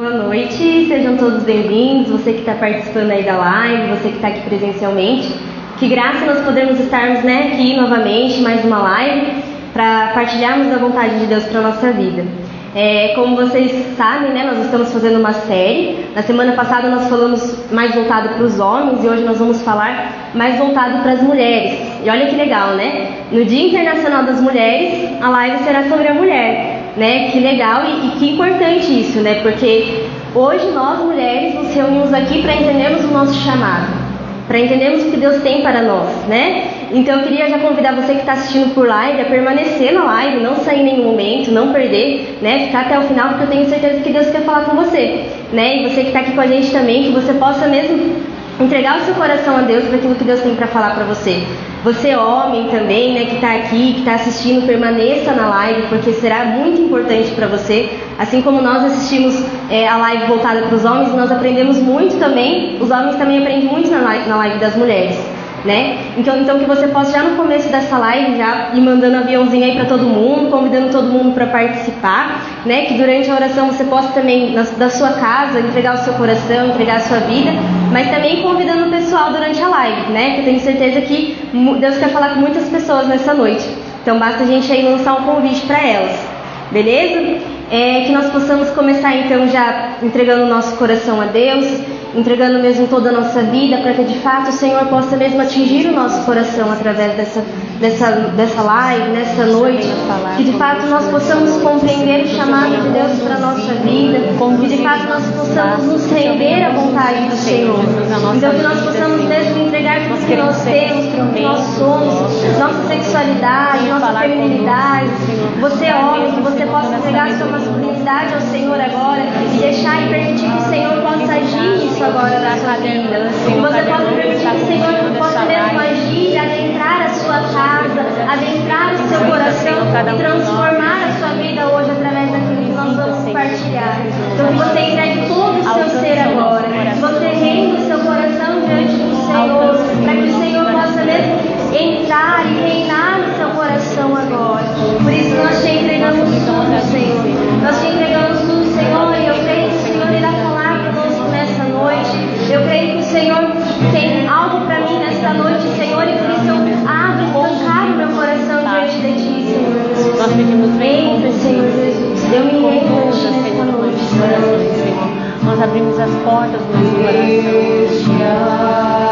Boa noite, sejam todos bem-vindos. Você que está participando aí da live, você que está aqui presencialmente. Que graça nós podemos estarmos né, aqui novamente, mais uma live, para partilharmos da vontade de Deus para a nossa vida. É, como vocês sabem, né, nós estamos fazendo uma série. Na semana passada nós falamos mais voltado para os homens e hoje nós vamos falar mais voltado para as mulheres. E olha que legal, né? No Dia Internacional das Mulheres, a live será sobre a mulher né? Que legal e, e que importante isso, né? Porque hoje nós mulheres nos reunimos aqui para entendermos o nosso chamado, para entendermos o que Deus tem para nós, né? Então eu queria já convidar você que está assistindo por live a permanecer na live, não sair em nenhum momento, não perder, né? Ficar até o final, porque eu tenho certeza que Deus quer falar com você, né? E você que está aqui com a gente também, que você possa mesmo entregar o seu coração a Deus para aquilo que Deus tem para falar para você. Você, homem também, né, que está aqui, que está assistindo, permaneça na live, porque será muito importante para você. Assim como nós assistimos é, a live voltada para os homens, nós aprendemos muito também. Os homens também aprendem muito na live, na live das mulheres né? Então, então que você possa já no começo dessa live já ir mandando aviãozinho aí para todo mundo, convidando todo mundo para participar, né? Que durante a oração você possa também na, da sua casa entregar o seu coração, entregar a sua vida, mas também convidando o pessoal durante a live, né? Que eu tenho certeza que Deus quer falar com muitas pessoas nessa noite. Então basta a gente aí lançar um convite para elas, beleza? É, que nós possamos começar então já entregando o nosso coração a Deus entregando mesmo toda a nossa vida, para que de fato o Senhor possa mesmo atingir o nosso coração através dessa, dessa, dessa live, nessa noite, que de fato nós possamos compreender o chamado de Deus para a nossa vida, que de fato nós possamos nos render à vontade do Senhor. Então que nós possamos mesmo entregar tudo que nós temos, tudo que nós somos, nossa sexualidade, nossa feminilidade. Você é homem, que você possa entregar sua masculinidade ao Senhor agora e deixar e permitir que o Senhor possa agir isso agora na sua vida. Você pode permitir que o Senhor possa mesmo agir, adentrar a sua casa, adentrar o seu coração e transformar a sua vida hoje através daquilo que nós vamos compartilhar. Então que você entregue todo o seu ser agora, que você renda o seu coração diante do Senhor, para que o Senhor possa mesmo entrar e reinar no seu coração agora. Por isso nós te entregamos tudo, Senhor. Nós te entregamos tudo, Senhor, e eu creio que o Senhor irá falar noite. Eu creio que o Senhor tem algo para mim nesta noite, Senhor, e por isso eu abro e encaro meu coração diante de Ti, Senhor. Nós pedimos bem, Senhor Jesus. Eu me rendo nesta noite, Senhor. Nós abrimos as portas do nosso coração.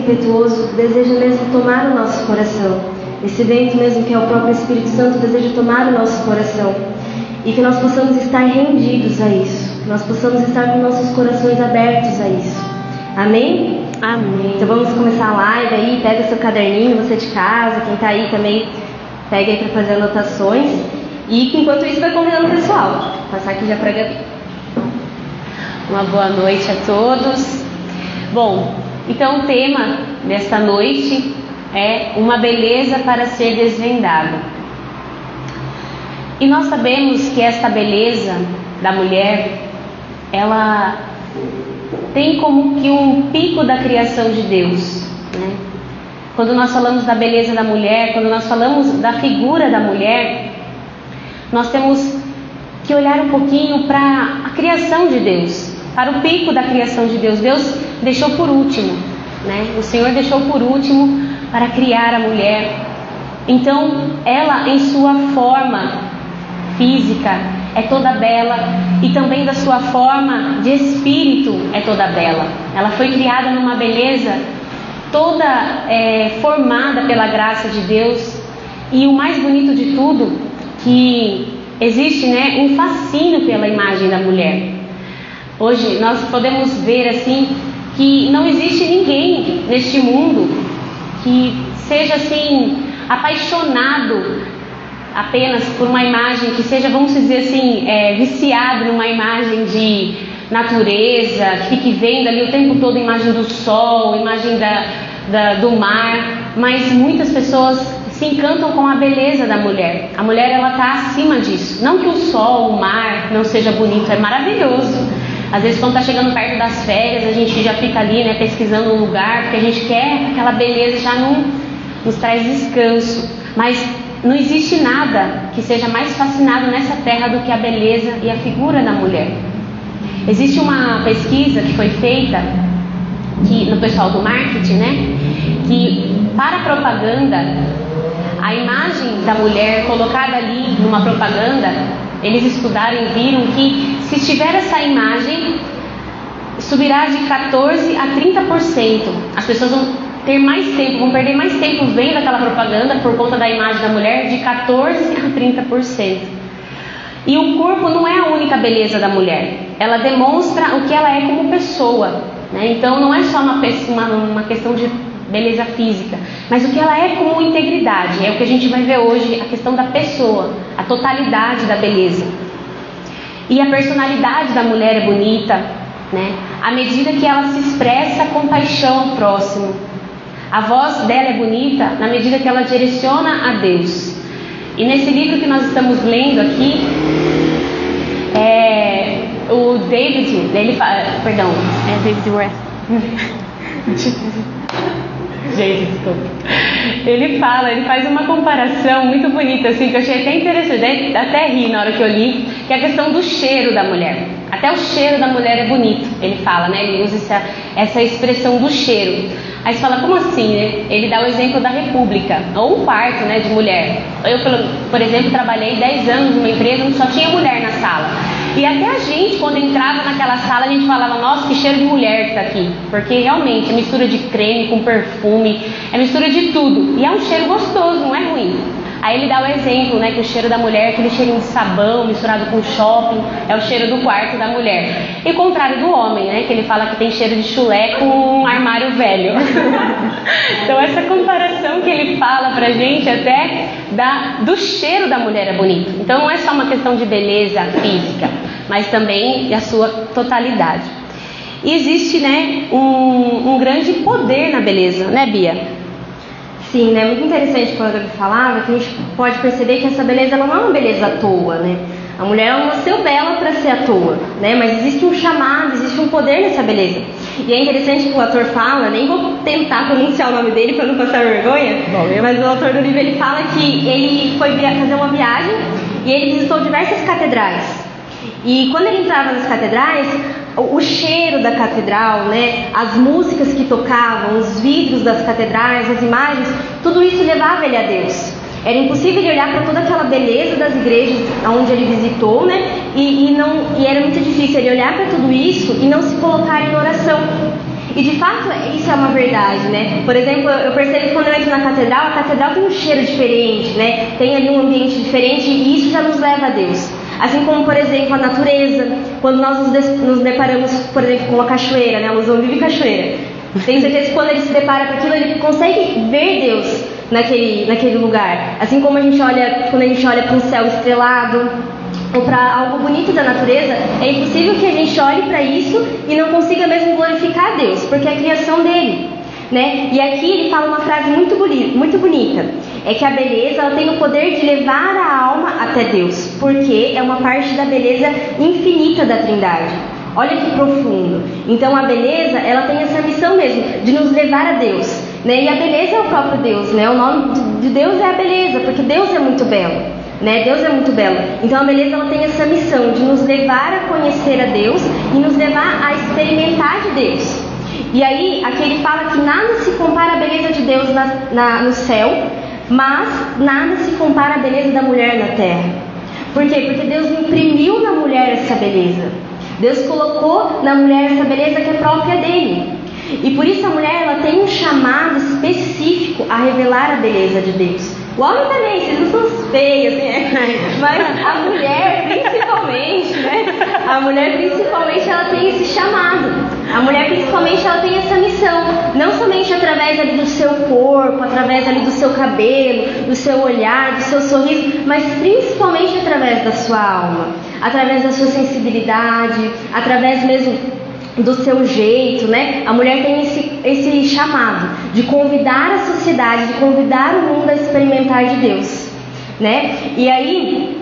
Impetuoso deseja mesmo tomar o nosso coração. Esse vento mesmo que é o próprio Espírito Santo deseja tomar o nosso coração. E que nós possamos estar rendidos a isso. Que nós possamos estar com nossos corações abertos a isso. Amém? Amém. Então vamos começar a live aí, pega seu caderninho, você de casa, quem tá aí também pega aí para fazer anotações. E enquanto isso vai convidando o pessoal. Vou passar aqui já para Gabi. Uma boa noite a todos. Bom, então o tema desta noite é uma beleza para ser desvendada. E nós sabemos que esta beleza da mulher, ela tem como que um pico da criação de Deus. Né? Quando nós falamos da beleza da mulher, quando nós falamos da figura da mulher, nós temos que olhar um pouquinho para a criação de Deus, para o pico da criação de Deus. Deus deixou por último, né? O Senhor deixou por último para criar a mulher. Então, ela em sua forma física é toda bela e também da sua forma de espírito é toda bela. Ela foi criada numa beleza toda é, formada pela graça de Deus e o mais bonito de tudo que existe né um fascínio pela imagem da mulher. Hoje nós podemos ver assim que não existe ninguém neste mundo que seja assim apaixonado apenas por uma imagem que seja, vamos dizer assim, é, viciado numa imagem de natureza, que fique vendo ali o tempo todo imagem do sol, imagem da, da, do mar, mas muitas pessoas se encantam com a beleza da mulher. A mulher ela está acima disso. Não que o sol, o mar não seja bonito, é maravilhoso. Às vezes quando está chegando perto das férias, a gente já fica ali, né, pesquisando um lugar, porque a gente quer aquela beleza já não nos traz descanso. Mas não existe nada que seja mais fascinado nessa terra do que a beleza e a figura da mulher. Existe uma pesquisa que foi feita que, no pessoal do marketing, né? Que para a propaganda, a imagem da mulher colocada ali numa propaganda, eles estudaram e viram que se tiver essa imagem, subirá de 14 a 30%. As pessoas vão ter mais tempo, vão perder mais tempo vendo aquela propaganda por conta da imagem da mulher de 14 a 30%. E o corpo não é a única beleza da mulher, ela demonstra o que ela é como pessoa. Né? Então não é só uma, uma, uma questão de beleza física, mas o que ela é como integridade. É o que a gente vai ver hoje, a questão da pessoa, a totalidade da beleza. E a personalidade da mulher é bonita, né? À medida que ela se expressa com paixão ao próximo, a voz dela é bonita na medida que ela direciona a Deus. E nesse livro que nós estamos lendo aqui, é, o David, ele fala, perdão, é David West. Gente, desculpa. Ele fala, ele faz uma comparação muito bonita, assim, que eu achei até interessante, até ri na hora que eu li, que é a questão do cheiro da mulher. Até o cheiro da mulher é bonito, ele fala, né? Ele usa essa, essa expressão do cheiro. Aí você fala, como assim? Né? Ele dá o exemplo da República, ou um quarto né, de mulher. Eu, por exemplo, trabalhei 10 anos numa empresa onde só tinha mulher na sala. E até a gente, quando entrava naquela sala, a gente falava, nossa, que cheiro de mulher que tá aqui. Porque realmente é mistura de creme com perfume, é mistura de tudo. E é um cheiro gostoso, não é ruim. Aí ele dá o exemplo, né, que o cheiro da mulher, aquele cheirinho de sabão misturado com shopping, é o cheiro do quarto da mulher. E o contrário do homem, né, que ele fala que tem cheiro de chulé com um armário velho. então essa comparação que ele fala pra gente até da, do cheiro da mulher é bonito. Então não é só uma questão de beleza física, mas também a sua totalidade. E existe, né, um, um grande poder na beleza, né, Bia? Sim, né? Muito interessante quando ele falava que a gente pode perceber que essa beleza ela não é uma beleza à toa, né? A mulher ela nasceu bela para ser à toa, né? Mas existe um chamado, existe um poder nessa beleza. E é interessante que o ator fala, nem vou tentar pronunciar o nome dele para não passar vergonha, Bom, mas o autor do livro ele fala que ele foi fazer uma viagem e ele visitou diversas catedrais. E quando ele entrava nas catedrais, o cheiro da catedral, né, as músicas que tocavam, os vidros das catedrais, as imagens, tudo isso levava ele a Deus. Era impossível ele olhar para toda aquela beleza das igrejas onde ele visitou, né? E, e, não, e era muito difícil ele olhar para tudo isso e não se colocar em oração. E de fato isso é uma verdade, né? Por exemplo, eu percebo que quando eu entro na catedral, a catedral tem um cheiro diferente, né? Tem ali um ambiente diferente e isso já nos leva a Deus. Assim como, por exemplo, a natureza, quando nós nos, deparamos, por exemplo, com a cachoeira, né? A Luzão vive cachoeira. Tenho certeza que quando ele se depara com aquilo, ele consegue ver Deus naquele, naquele lugar. Assim como a gente olha, quando a gente olha para um céu estrelado, ou para algo bonito da natureza, é impossível que a gente olhe para isso e não consiga mesmo glorificar Deus, porque é a criação dele. Né? E aqui ele fala uma frase muito, bonita, muito bonita: é que a beleza ela tem o poder de levar a alma até Deus, porque é uma parte da beleza infinita da Trindade. Olha que profundo. Então a beleza ela tem essa missão mesmo de nos levar a Deus. Né? E a beleza é o próprio Deus, né? O nome de Deus é a beleza, porque Deus é muito belo. Né? Deus é muito belo. Então a beleza ela tem essa missão de nos levar a conhecer a Deus e nos levar a experimentar de Deus. E aí, aqui ele fala que nada se compara à beleza de Deus na, na, no céu, mas nada se compara à beleza da mulher na terra. Por quê? Porque Deus imprimiu na mulher essa beleza. Deus colocou na mulher essa beleza que é própria dele. E por isso a mulher ela tem um chamado específico a revelar a beleza de Deus. O homem também, vocês não são feios, mas a mulher principalmente, né? A mulher principalmente ela tem esse chamado. A mulher principalmente ela tem essa missão, não somente através ali do seu corpo, através ali do seu cabelo, do seu olhar, do seu sorriso, mas principalmente através da sua alma, através da sua sensibilidade, através mesmo do seu jeito, né? A mulher tem esse, esse chamado de convidar a sociedade, de convidar o mundo a experimentar de Deus, né? E aí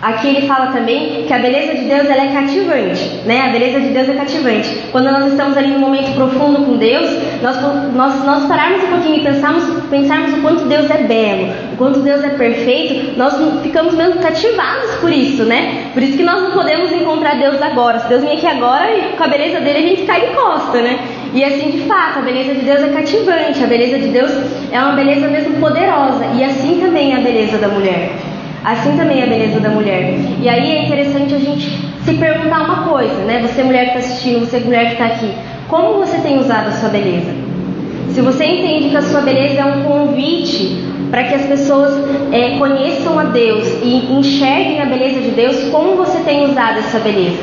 Aqui ele fala também que a beleza de Deus ela é cativante, né? A beleza de Deus é cativante. Quando nós estamos ali num momento profundo com Deus, nós, nós, nós pararmos um pouquinho e pensarmos, pensarmos o quanto Deus é belo, o quanto Deus é perfeito, nós ficamos mesmo cativados por isso, né? Por isso que nós não podemos encontrar Deus agora. Se Deus vir aqui agora, com a beleza dele a gente cai de costa, né? E assim, de fato, a beleza de Deus é cativante, a beleza de Deus é uma beleza mesmo poderosa, e assim também é a beleza da mulher. Assim também é a beleza da mulher. E aí é interessante a gente se perguntar uma coisa, né? Você mulher que está assistindo, você mulher que está aqui, como você tem usado a sua beleza? Se você entende que a sua beleza é um convite para que as pessoas é, conheçam a Deus e enxerguem a beleza de Deus, como você tem usado essa beleza?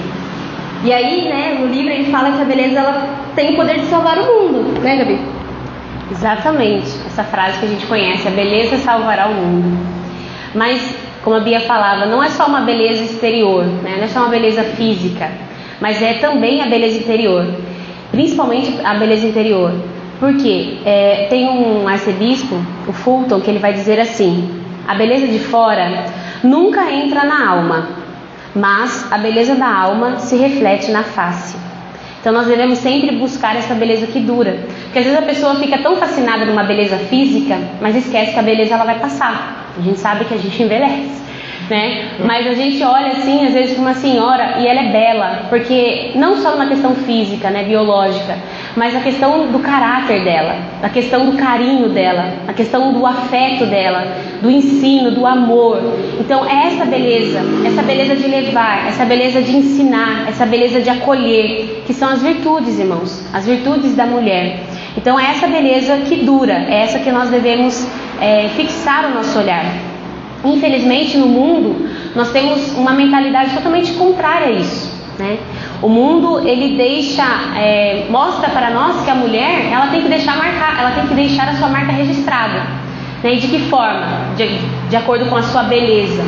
E aí, né, no livro ele fala que a beleza ela tem o poder de salvar o mundo, né, Gabi? Exatamente, essa frase que a gente conhece, a beleza salvará o mundo. Mas como a Bia falava, não é só uma beleza exterior, né? não é só uma beleza física, mas é também a beleza interior, principalmente a beleza interior. Porque é, tem um arcebispo, o Fulton, que ele vai dizer assim: a beleza de fora nunca entra na alma, mas a beleza da alma se reflete na face. Então nós devemos sempre buscar essa beleza que dura. Porque às vezes a pessoa fica tão fascinada numa beleza física, mas esquece que a beleza ela vai passar. A gente sabe que a gente envelhece, né? Mas a gente olha assim, às vezes, para uma senhora e ela é bela, porque não só uma questão física, né, biológica, mas a questão do caráter dela, a questão do carinho dela, a questão do afeto dela, do ensino, do amor. Então, é essa beleza, essa beleza de levar, essa beleza de ensinar, essa beleza de acolher, que são as virtudes, irmãos, as virtudes da mulher. Então, é essa beleza que dura, é essa que nós devemos é, fixar o nosso olhar. Infelizmente, no mundo, nós temos uma mentalidade totalmente contrária a isso. Né? O mundo ele deixa, é, mostra para nós que a mulher ela tem que deixar marcar, ela tem que deixar a sua marca registrada. Né? E de que forma? De, de acordo com a sua beleza.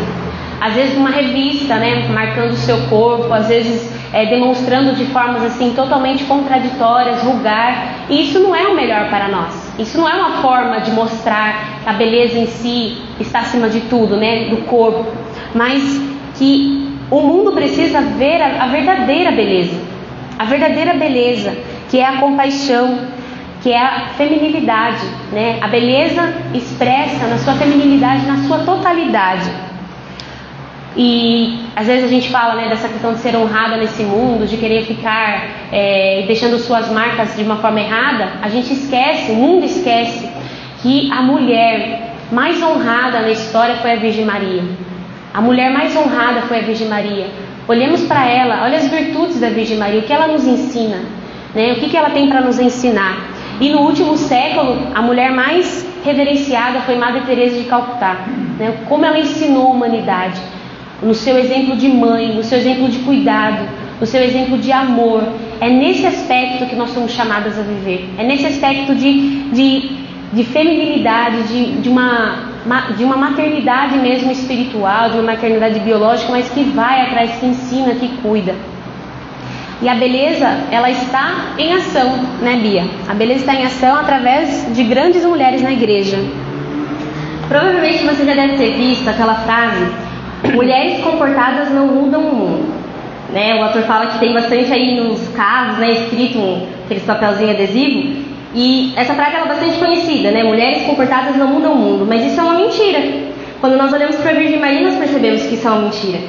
Às vezes uma revista, né, marcando o seu corpo, às vezes é, demonstrando de formas assim totalmente contraditórias, vulgar. E isso não é o melhor para nós. Isso não é uma forma de mostrar que a beleza em si está acima de tudo, né, do corpo, mas que o mundo precisa ver a, verdadeira beleza, a verdadeira beleza, que é a compaixão, que é a feminilidade, né? A beleza expressa na sua feminilidade, na sua totalidade. E às vezes a gente fala né, dessa questão de ser honrada nesse mundo, de querer ficar é, deixando suas marcas de uma forma errada. A gente esquece, o mundo esquece que a mulher mais honrada na história foi a Virgem Maria. A mulher mais honrada foi a Virgem Maria. Olhemos para ela, olha as virtudes da Virgem Maria, o que ela nos ensina, né? o que, que ela tem para nos ensinar. E no último século, a mulher mais reverenciada foi Madre Teresa de Calcutá. Né? Como ela ensinou a humanidade, no seu exemplo de mãe, no seu exemplo de cuidado, no seu exemplo de amor. É nesse aspecto que nós somos chamadas a viver. É nesse aspecto de, de, de feminilidade, de, de, uma, de uma maternidade mesmo espiritual, de uma maternidade biológica, mas que vai atrás, que ensina, que cuida. E a beleza, ela está em ação, né, Bia? A beleza está em ação através de grandes mulheres na igreja. Provavelmente você já deve ter visto aquela frase: mulheres comportadas não mudam o mundo. Né? O autor fala que tem bastante aí nos carros, né, escrito um, aqueles papelzinho adesivo. E essa frase é bastante conhecida, né? Mulheres comportadas não mudam o mundo, mas isso é uma mentira. Quando nós olhamos para a Virgem Maria, nós percebemos que isso é uma mentira.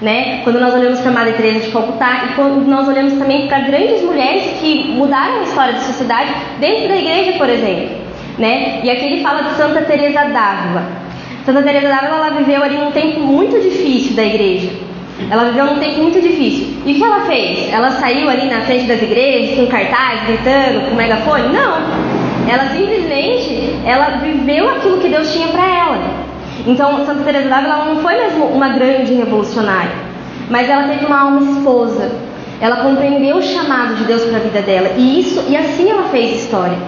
Né? Quando nós olhamos para a Madre Teresa de Calcutá e quando nós olhamos também para grandes mulheres que mudaram a história da sociedade dentro da igreja, por exemplo, né? E aqui ele fala de Santa Teresa d'Ávila. Santa Teresa d'Ávila ela viveu ali num tempo muito difícil da igreja. Ela viveu num tempo muito difícil. E o que ela fez? Ela saiu ali na frente das igrejas com cartaz, gritando, com megafone? Não. Ela simplesmente ela viveu aquilo que Deus tinha para ela. Então, Santa Teresa d'Ávila não foi mesmo uma grande revolucionária, mas ela teve uma alma esposa. Ela compreendeu o chamado de Deus para a vida dela e isso e assim ela fez história.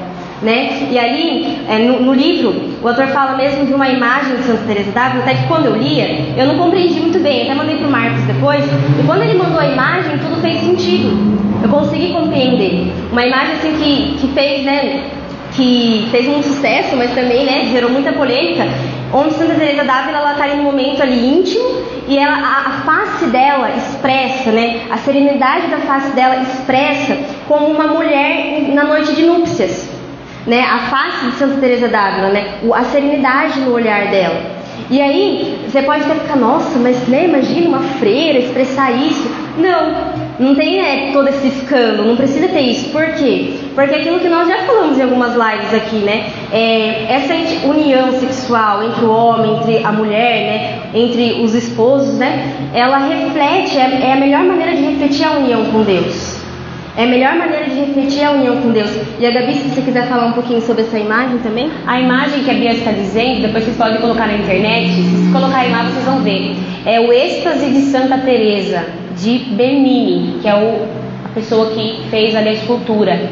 Né? E ali, é, no, no, livro, o autor fala mesmo de uma imagem de Santa Teresa d'Ávila, até que quando eu lia, eu não compreendi muito bem, até mandei para o Marcos depois, e quando ele mandou a imagem, tudo fez sentido. Eu consegui compreender. Uma imagem assim que, que fez, né, que fez um sucesso, mas também, né, gerou muita polêmica, onde Santa Teresa d'Ávila está em um momento ali íntimo e ela, a, a, face dela expressa, né, a serenidade da face dela expressa como uma mulher na noite de núpcias né, a face de Santa Teresa d'Ávila, né, a serenidade no olhar dela. E aí você pode até ficar, nossa, mas né, imagina uma freira expressar isso. Não, não tem né, todo esse escândalo, não precisa ter isso. Por quê? Porque aquilo que nós já falamos em algumas lives aqui, né? É, essa união sexual entre o homem, entre a mulher, né? Entre os esposos, né? Ela reflete, é, é a melhor maneira de refletir a união com Deus. É a melhor maneira de refletir a união com Deus. E a Gabi, se você quiser falar um pouquinho sobre essa imagem também. A imagem que a Bia está dizendo, depois vocês podem colocar na internet, se colocarem lá vocês vão ver. É o êxtase de Santa Teresa de Bernini, que é o, a pessoa que fez ali a escultura.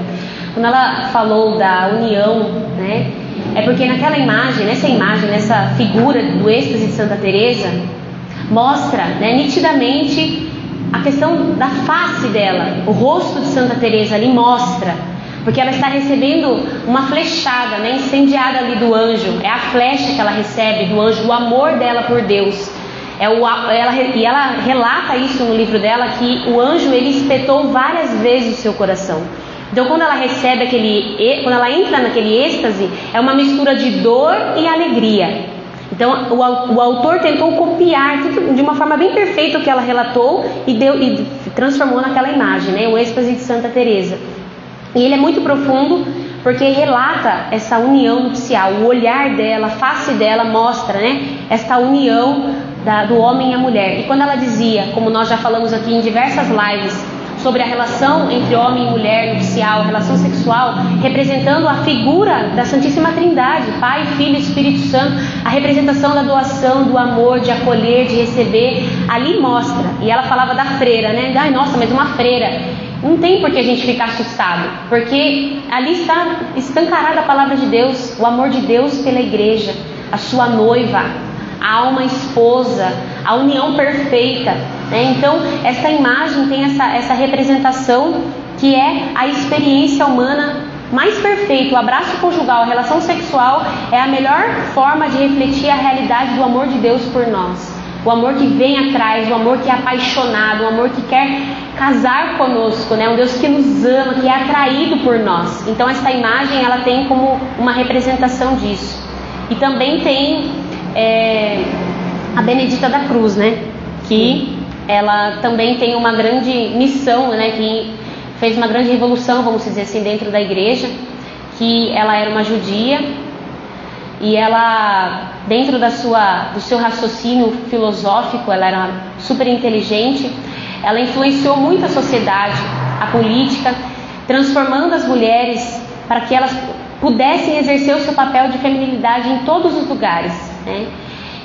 Quando ela falou da união, né, é porque naquela imagem, nessa imagem, nessa figura do êxtase de Santa Teresa, mostra né, nitidamente a questão da face dela, o rosto de Santa Teresa ali mostra, porque ela está recebendo uma flechada, né, incendiada ali do anjo. É a flecha que ela recebe do anjo, o amor dela por Deus. É o, ela, e ela relata isso no livro dela que o anjo ele espetou várias vezes o seu coração. Então, quando ela recebe aquele, quando ela entra naquele êxtase, é uma mistura de dor e alegria. Então, o, o autor tentou copiar de uma forma bem perfeita o que ela relatou e, deu, e transformou naquela imagem, né? o êxtase de Santa Teresa. E ele é muito profundo porque relata essa união nupcial, o olhar dela, a face dela mostra, né, esta união da, do homem e a mulher. E quando ela dizia, como nós já falamos aqui em diversas lives, sobre a relação entre homem e mulher nupcial, a relação sexual, representando a figura da Santíssima Trindade, Pai, Filho e Espírito Santo, a representação da doação, do amor, de acolher, de receber, ali mostra. E ela falava da freira, né? Ai, nossa, mas uma freira. Não tem por que a gente ficar assustado, porque ali está escancarada a palavra de Deus, o amor de Deus pela igreja, a sua noiva, a alma esposa, a união perfeita. Né? Então, essa imagem tem essa, essa representação que é a experiência humana mais perfeita. O abraço conjugal, a relação sexual é a melhor forma de refletir a realidade do amor de Deus por nós. O amor que vem atrás, o amor que é apaixonado, o amor que quer casar conosco, né? Um Deus que nos ama, que é atraído por nós. Então essa imagem ela tem como uma representação disso. E também tem é, a Benedita da Cruz, né? Que ela também tem uma grande missão, né? Que fez uma grande revolução, vamos dizer assim, dentro da igreja. Que ela era uma judia e ela, dentro da sua, do seu raciocínio filosófico, ela era super inteligente, ela influenciou muito a sociedade, a política, transformando as mulheres para que elas pudessem exercer o seu papel de feminilidade em todos os lugares. Né?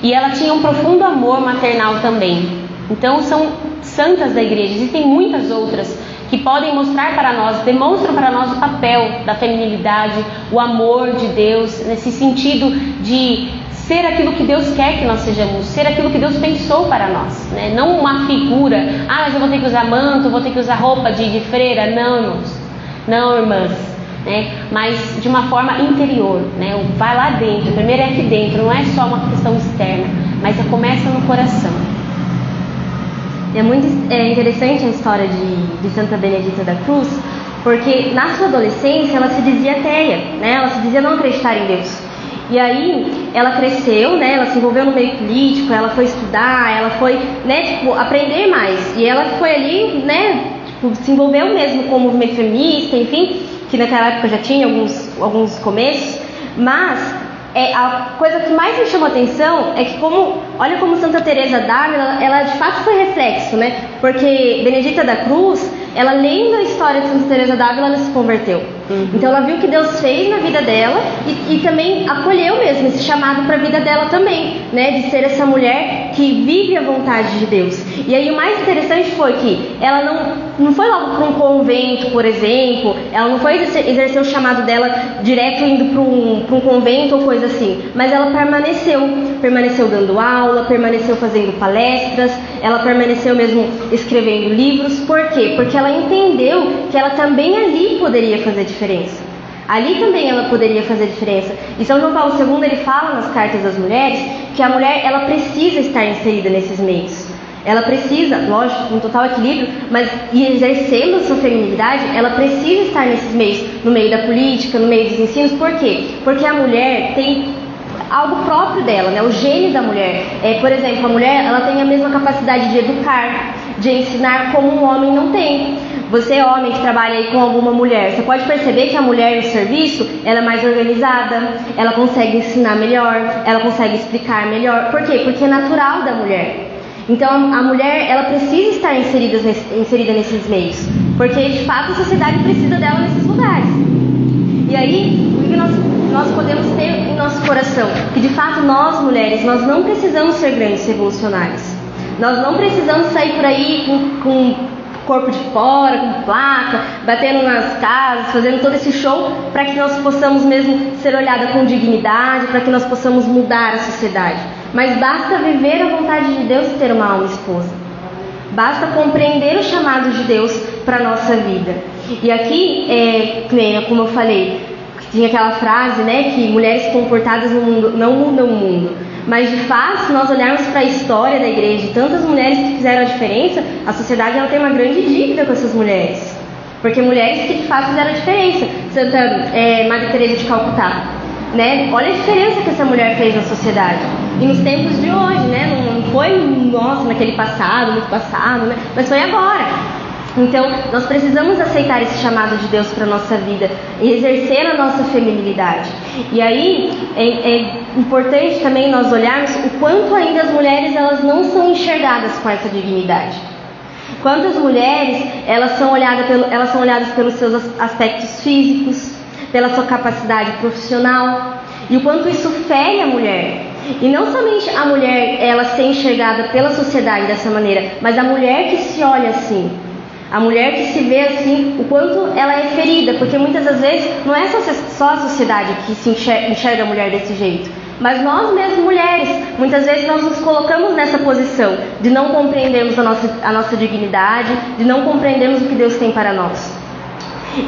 E ela tinha um profundo amor maternal também. Então são santas da igreja, existem muitas outras que podem mostrar para nós, demonstram para nós o papel da feminilidade, o amor de Deus, nesse sentido de ser aquilo que Deus quer que nós sejamos, ser aquilo que Deus pensou para nós, né? não uma figura, ah, mas eu vou ter que usar manto, vou ter que usar roupa de, de freira, não, irmãos, não, irmãs, né? mas de uma forma interior, né? vai lá dentro, primeiro é aqui dentro, não é só uma questão externa, mas começa no coração. É muito é interessante a história de, de Santa Benedita da Cruz, porque na sua adolescência ela se dizia ateia, né? ela se dizia não acreditar em Deus. E aí ela cresceu, né? Ela se envolveu no meio político, ela foi estudar, ela foi, né, tipo, aprender mais. E ela foi ali, né, tipo, se envolveu mesmo com o movimento feminista, enfim, que naquela época já tinha alguns, alguns começos, mas é, a coisa que mais me chamou atenção é que como, olha como Santa Teresa d'Ávila, ela de fato foi reflexo, né? Porque Benedita da Cruz, ela lendo a história de Santa Teresa d'Ávila, ela se converteu. Uhum. Então ela viu o que Deus fez na vida dela e, e também acolheu mesmo esse chamado para a vida dela também, né? De ser essa mulher que vive a vontade de Deus. E aí o mais interessante foi que ela não não foi logo para um convento, por exemplo, ela não foi exercer, o chamado dela direto indo para um, um convento ou coisa assim, mas ela permaneceu, permaneceu dando aula, permaneceu fazendo palestras, ela permaneceu mesmo escrevendo livros, por quê? Porque ela entendeu que ela também ali poderia fazer diferença. Ali também ela poderia fazer diferença. E São João Paulo II ele fala nas cartas das mulheres que a mulher ela precisa estar inserida nesses meios. Ela precisa, lógico, com total equilíbrio, mas exercendo sua feminilidade, ela precisa estar nesses meios, no meio da política, no meio dos ensinos. Por quê? Porque a mulher tem algo próprio dela, né? O gênio da mulher. É, por exemplo, a mulher ela tem a mesma capacidade de educar, de ensinar como um homem não tem. Você, homem que trabalha aí com alguma mulher, você pode perceber que a mulher no serviço ela é mais organizada, ela consegue ensinar melhor, ela consegue explicar melhor. Por quê? Porque é natural da mulher. Então a mulher ela precisa estar inserida, inserida nesses meios, porque de fato a sociedade precisa dela nesses lugares. E aí, o que nós, nós podemos ter em nosso coração? Que de fato nós mulheres, nós não precisamos ser grandes revolucionárias. Nós não precisamos sair por aí com, com corpo de fora, com placa, batendo nas casas, fazendo todo esse show para que nós possamos mesmo ser olhada com dignidade, para que nós possamos mudar a sociedade. Mas basta viver a vontade de Deus e ter uma alma esposa. Basta compreender o chamado de Deus para a nossa vida. E aqui, é, como eu falei, tinha aquela frase, né, que mulheres comportadas no mundo não mudam o mundo. Mas de fato, se nós olharmos para a história da igreja, tantas mulheres que fizeram a diferença, a sociedade ela tem uma grande dívida com essas mulheres. Porque mulheres que de fato fizeram a diferença. Santa é, Madre Teresa de Calcutá, né? Olha a diferença que essa mulher fez na sociedade. E nos tempos de hoje, né? Não foi, nossa, naquele passado, muito passado, né? Mas foi agora. Então, nós precisamos aceitar esse chamado de Deus para a nossa vida e exercer a nossa feminilidade. E aí, é, é, importante também nós olharmos o quanto ainda as mulheres elas não são enxergadas com essa dignidade. Quantas mulheres elas são olhadas, pelo, elas são olhadas pelos seus aspectos físicos, pela sua capacidade profissional, e o quanto isso fere a mulher. E não somente a mulher ela ser enxergada pela sociedade dessa maneira, mas a mulher que se olha assim. A mulher que se vê assim, o quanto ela é ferida, porque muitas das vezes não é só a sociedade que se enxerga, enxerga a mulher desse jeito, mas nós mesmas mulheres, muitas vezes nós nos colocamos nessa posição de não compreendermos a nossa, a nossa dignidade, de não compreendermos o que Deus tem para nós.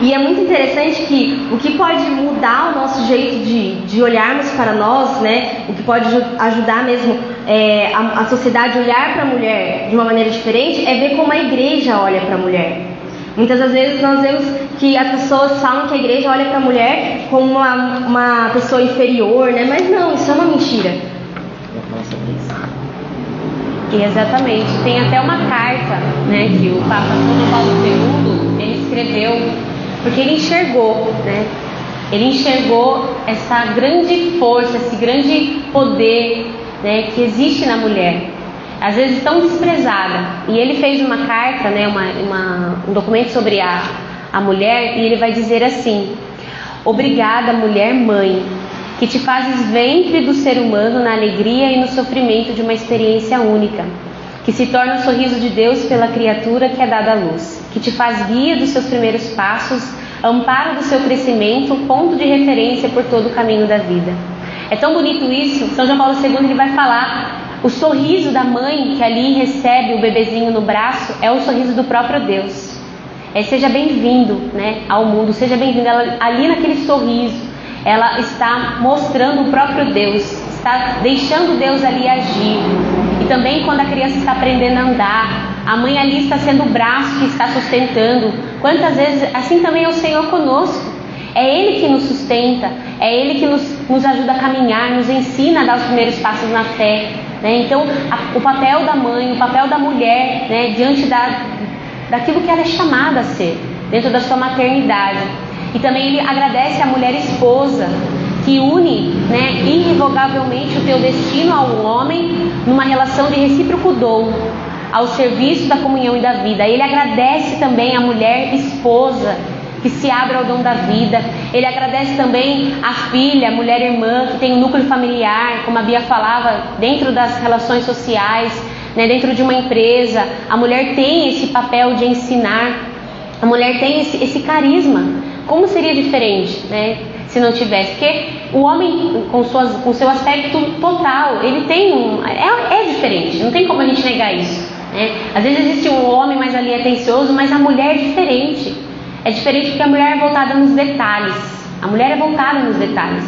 E é muito interessante que o que pode mudar o nosso jeito de, de olharmos para nós, né? O que pode ajudar mesmo é, a, a sociedade a olhar para a mulher de uma maneira diferente é ver como a igreja olha para a mulher. Muitas das vezes nós vemos que as pessoas falam que a igreja olha para a mulher como uma, uma pessoa inferior, né? Mas não, isso é uma mentira. Exatamente. Tem até uma carta né, que o Papa São Paulo II ele escreveu porque ele enxergou, né? ele enxergou essa grande força, esse grande poder né, que existe na mulher, às vezes tão desprezada. E ele fez uma carta, né, uma, uma, um documento sobre a, a mulher, e ele vai dizer assim: Obrigada, mulher mãe, que te fazes ventre do ser humano na alegria e no sofrimento de uma experiência única, que se torna o sorriso de Deus pela criatura que é dada à luz, que te faz guia dos seus primeiros passos, amparo do seu crescimento, ponto de referência por todo o caminho da vida. É tão bonito isso, São João Paulo II ele vai falar o sorriso da mãe que ali recebe o bebezinho no braço é o sorriso do próprio Deus. É, seja bem-vindo né, ao mundo, seja bem-vindo. Ali naquele sorriso, ela está mostrando o próprio Deus, está deixando Deus ali agir. E também quando a criança está aprendendo a andar, a mãe ali está sendo o braço que está sustentando. Quantas vezes, assim também é o Senhor conosco. É Ele que nos sustenta, é Ele que nos, nos ajuda a caminhar, nos ensina a dar os primeiros passos na fé. Né? Então, a, o papel da mãe, o papel da mulher, né, diante da, daquilo que ela é chamada a ser, dentro da sua maternidade. E também ele agradece à mulher esposa, que une né, irrevogavelmente o teu destino ao homem numa relação de recíproco dom, ao serviço da comunhão e da vida. Ele agradece também à mulher esposa que se abre ao dom da vida. Ele agradece também à filha, a mulher irmã, que tem um núcleo familiar, como a Bia falava, dentro das relações sociais, né, dentro de uma empresa. A mulher tem esse papel de ensinar, a mulher tem esse, esse carisma. Como seria diferente, né? Se não tivesse, porque o homem com, suas, com seu aspecto total, ele tem um. É, é diferente, não tem como a gente negar isso. Né? Às vezes existe um homem mais ali atencioso, mas a mulher é diferente. É diferente porque a mulher é voltada nos detalhes. A mulher é voltada nos detalhes.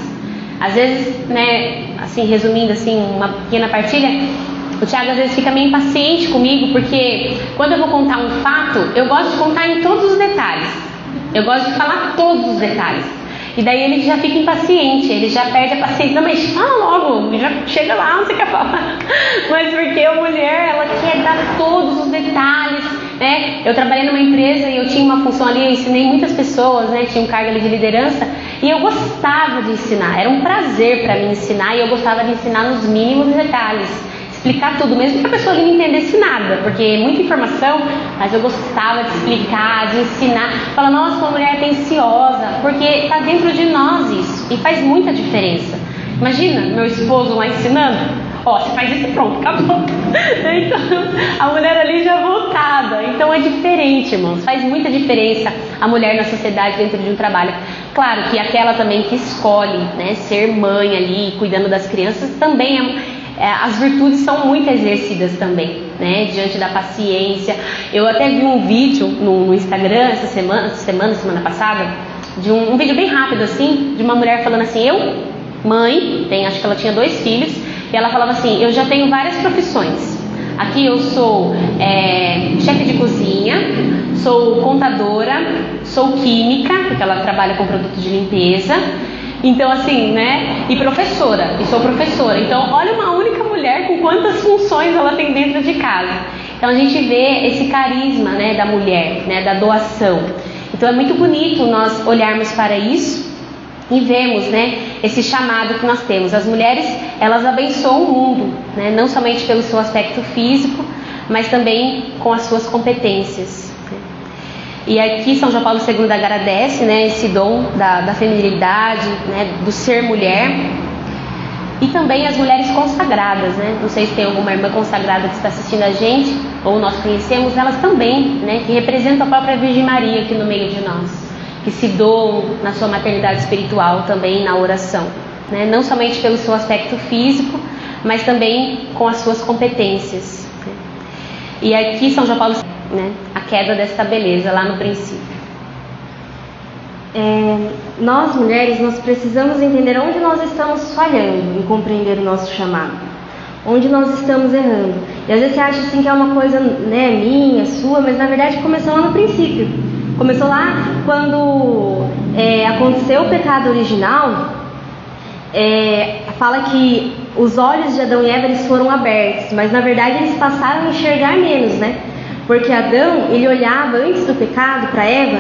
Às vezes, né, assim, resumindo assim, uma pequena partilha, o Thiago às vezes fica meio impaciente comigo, porque quando eu vou contar um fato, eu gosto de contar em todos os detalhes. Eu gosto de falar todos os detalhes. E daí ele já fica impaciente, ele já perde a paciência. Não, mas fala logo, já chega lá, não sei o que falar. Mas porque a mulher, ela quer dar todos os detalhes, né? Eu trabalhei numa empresa e eu tinha uma função ali, eu ensinei muitas pessoas, né? Tinha um cargo ali de liderança e eu gostava de ensinar. Era um prazer para mim ensinar e eu gostava de ensinar nos mínimos detalhes explicar tudo, mesmo que a pessoa não entendesse nada, porque é muita informação, mas eu gostava de explicar, de ensinar. Fala, nossa, uma mulher atenciosa, porque está dentro de nós isso e faz muita diferença. Imagina meu esposo lá ensinando. Ó, você faz isso pronto, acabou. Então, a mulher ali já voltada. Então é diferente, irmãos. Faz muita diferença a mulher na sociedade dentro de um trabalho. Claro que aquela também que escolhe né, ser mãe ali, cuidando das crianças, também é, é, as virtudes são muito exercidas também, né? Diante da paciência. Eu até vi um vídeo no, no Instagram essa semana, semana, semana passada, de um, um, vídeo bem rápido assim, de uma mulher falando assim, eu, mãe, tem, acho que ela tinha dois filhos, e ela falava assim, eu já tenho várias profissões. Aqui eu sou é, chefe de cozinha, sou contadora, sou química, porque ela trabalha com produtos de limpeza. Então, assim, né? E professora, e sou professora. Então, olha uma única mulher com quantas funções ela tem dentro de casa. Então, a gente vê esse carisma, né, da mulher, né, da doação. Então, é muito bonito nós olharmos para isso e vemos, né, esse chamado que nós temos. As mulheres, elas abençoam o mundo, né, não somente pelo seu aspecto físico, mas também com as suas competências. E aqui São João Paulo II agradece né, esse dom da, da feminilidade, né, do ser mulher. E também as mulheres consagradas, né? Não sei se tem alguma irmã consagrada que está assistindo a gente, ou nós conhecemos elas também, né? Que representam a própria Virgem Maria aqui no meio de nós, que se doam na sua maternidade espiritual também na oração, né? Não somente pelo seu aspecto físico, mas também com as suas competências. E aqui São João Paulo né, a queda desta beleza lá no princípio. É, nós mulheres, nós precisamos entender onde nós estamos falhando em compreender o nosso chamado, onde nós estamos errando. E às vezes você acha assim que é uma coisa né, minha, sua, mas na verdade começou lá no princípio. Começou lá quando é, aconteceu o pecado original. É, fala que os olhos de Adão e Eva eles foram abertos, mas na verdade eles passaram a enxergar menos, né? Porque Adão, ele olhava antes do pecado para Eva,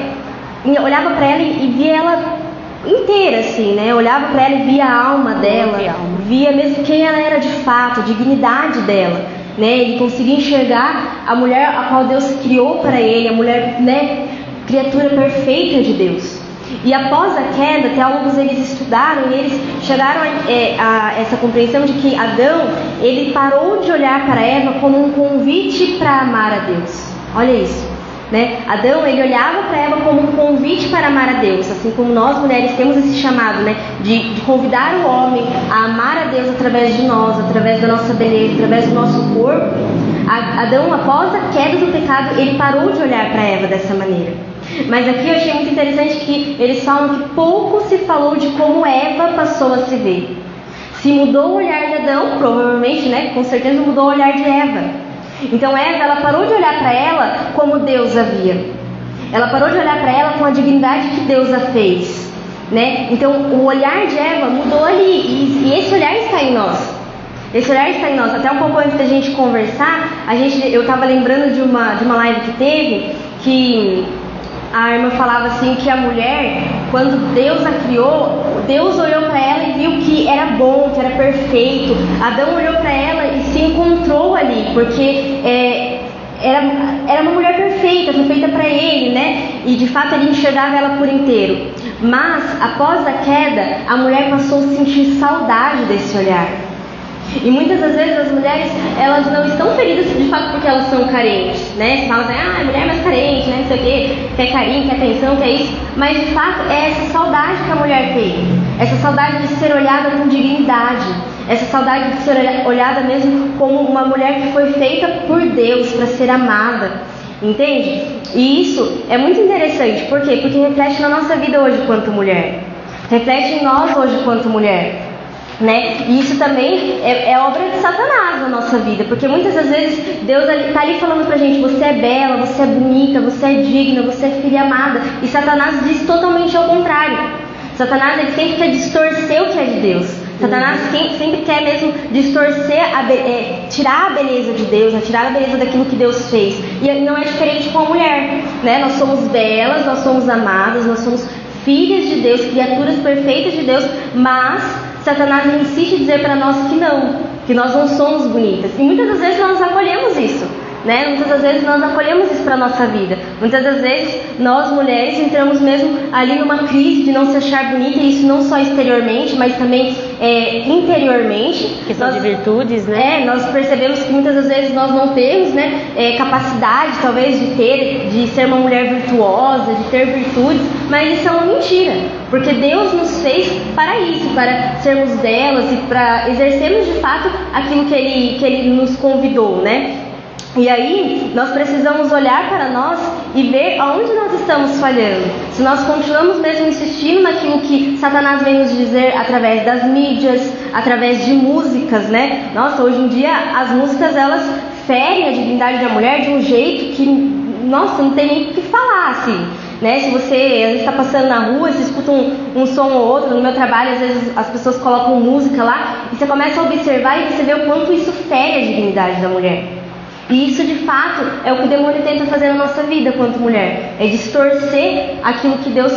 olhava para ela e, via ela inteira, assim, né? Olhava para ela e via a alma dela, via mesmo quem ela era de fato, a dignidade dela. Né? Ele conseguia enxergar a mulher a qual Deus criou para ele, a mulher, né, criatura perfeita de Deus. E após a queda, teólogos eles estudaram e eles chegaram a, é, a essa compreensão de que Adão ele parou de olhar para Eva como um convite para amar a Deus. Olha isso. Né? Adão ele olhava para Eva como um convite para amar a Deus, assim como nós mulheres temos esse chamado né? de, de convidar o homem a amar a Deus através de nós, através da nossa beleza, através do nosso corpo. Adão, após a queda do pecado, ele parou de olhar para Eva dessa maneira. Mas aqui eu achei muito interessante que eles falam que pouco se falou de como Eva passou a se ver. Se mudou o olhar de Adão, provavelmente, né? Com certeza mudou o olhar de Eva. Então Eva, ela parou de olhar para ela como Deus a via. Ela parou de olhar para ela com a dignidade que Deus a fez, né? Então o olhar de Eva mudou ali e, e esse olhar está em nós. Esse olhar está em nós. Até um pouco antes da gente conversar, a gente, eu estava lembrando de uma de uma live que teve que a irmã falava assim que a mulher, quando Deus a criou, Deus olhou para ela e viu que era bom, que era perfeito. Adão olhou para ela e se encontrou ali, porque é, era, era uma mulher perfeita, foi feita para ele, né? E de fato ele enxergava ela por inteiro. Mas após a queda, a mulher passou a sentir saudade desse olhar. E muitas das vezes as mulheres, elas não estão feridas de fato porque elas são carentes, né? Você fala assim, ah, mulher é mais carente, né? Não sei o quê, quer carinho, quer atenção, quer isso. Mas de fato é essa saudade que a mulher tem. Essa saudade de ser olhada com dignidade. Essa saudade de ser olhada mesmo como uma mulher que foi feita por Deus para ser amada. Entende? E isso é muito interessante. Por quê? Porque reflete na nossa vida hoje quanto mulher. Reflete em nós hoje quanto mulher. Né? E isso também é, é, obra de Satanás na nossa vida, porque muitas das vezes Deus está ali falando pra gente: você é bela, você é bonita, você é digna, você é filha amada, e Satanás diz totalmente ao contrário. Satanás ele sempre quer distorcer o que é de Deus. Satanás sempre quer mesmo distorcer, a, é, tirar a beleza de Deus, né? tirar a beleza daquilo que Deus fez. E não é diferente com a mulher. Né? Nós somos belas, nós somos amadas, nós somos filhas de Deus, criaturas perfeitas de Deus, mas Satanás insiste em dizer para nós que não, que nós não somos bonitas. E muitas das vezes. Né? Muitas das vezes nós acolhemos isso para a nossa vida. Muitas das vezes nós mulheres entramos mesmo ali numa crise de não se achar bonita, e isso não só exteriormente, mas também é, interiormente. Questão nós, de virtudes, né? É, nós percebemos que muitas das vezes nós não temos né, é, capacidade, talvez, de ter, de ser uma mulher virtuosa, de ter virtudes, mas isso é uma mentira. Porque Deus nos fez para isso, para sermos delas e para exercermos de fato aquilo que Ele, que ele nos convidou, né? E aí, nós precisamos olhar para nós e ver aonde nós estamos falhando. Se nós continuamos mesmo insistindo naquilo que Satanás vem nos dizer através das mídias, através de músicas, né? Nossa, hoje em dia as músicas elas ferem a dignidade da mulher de um jeito que, nossa, não tem nem o que falar, assim. Né? Se você está passando na rua, você escuta um, um, som ou outro, no meu trabalho às vezes as pessoas colocam música lá e você começa a observar e você vê o quanto isso fere a dignidade da mulher. E isso de fato é o que o demônio tenta fazer na nossa vida quanto mulher, é distorcer aquilo que Deus,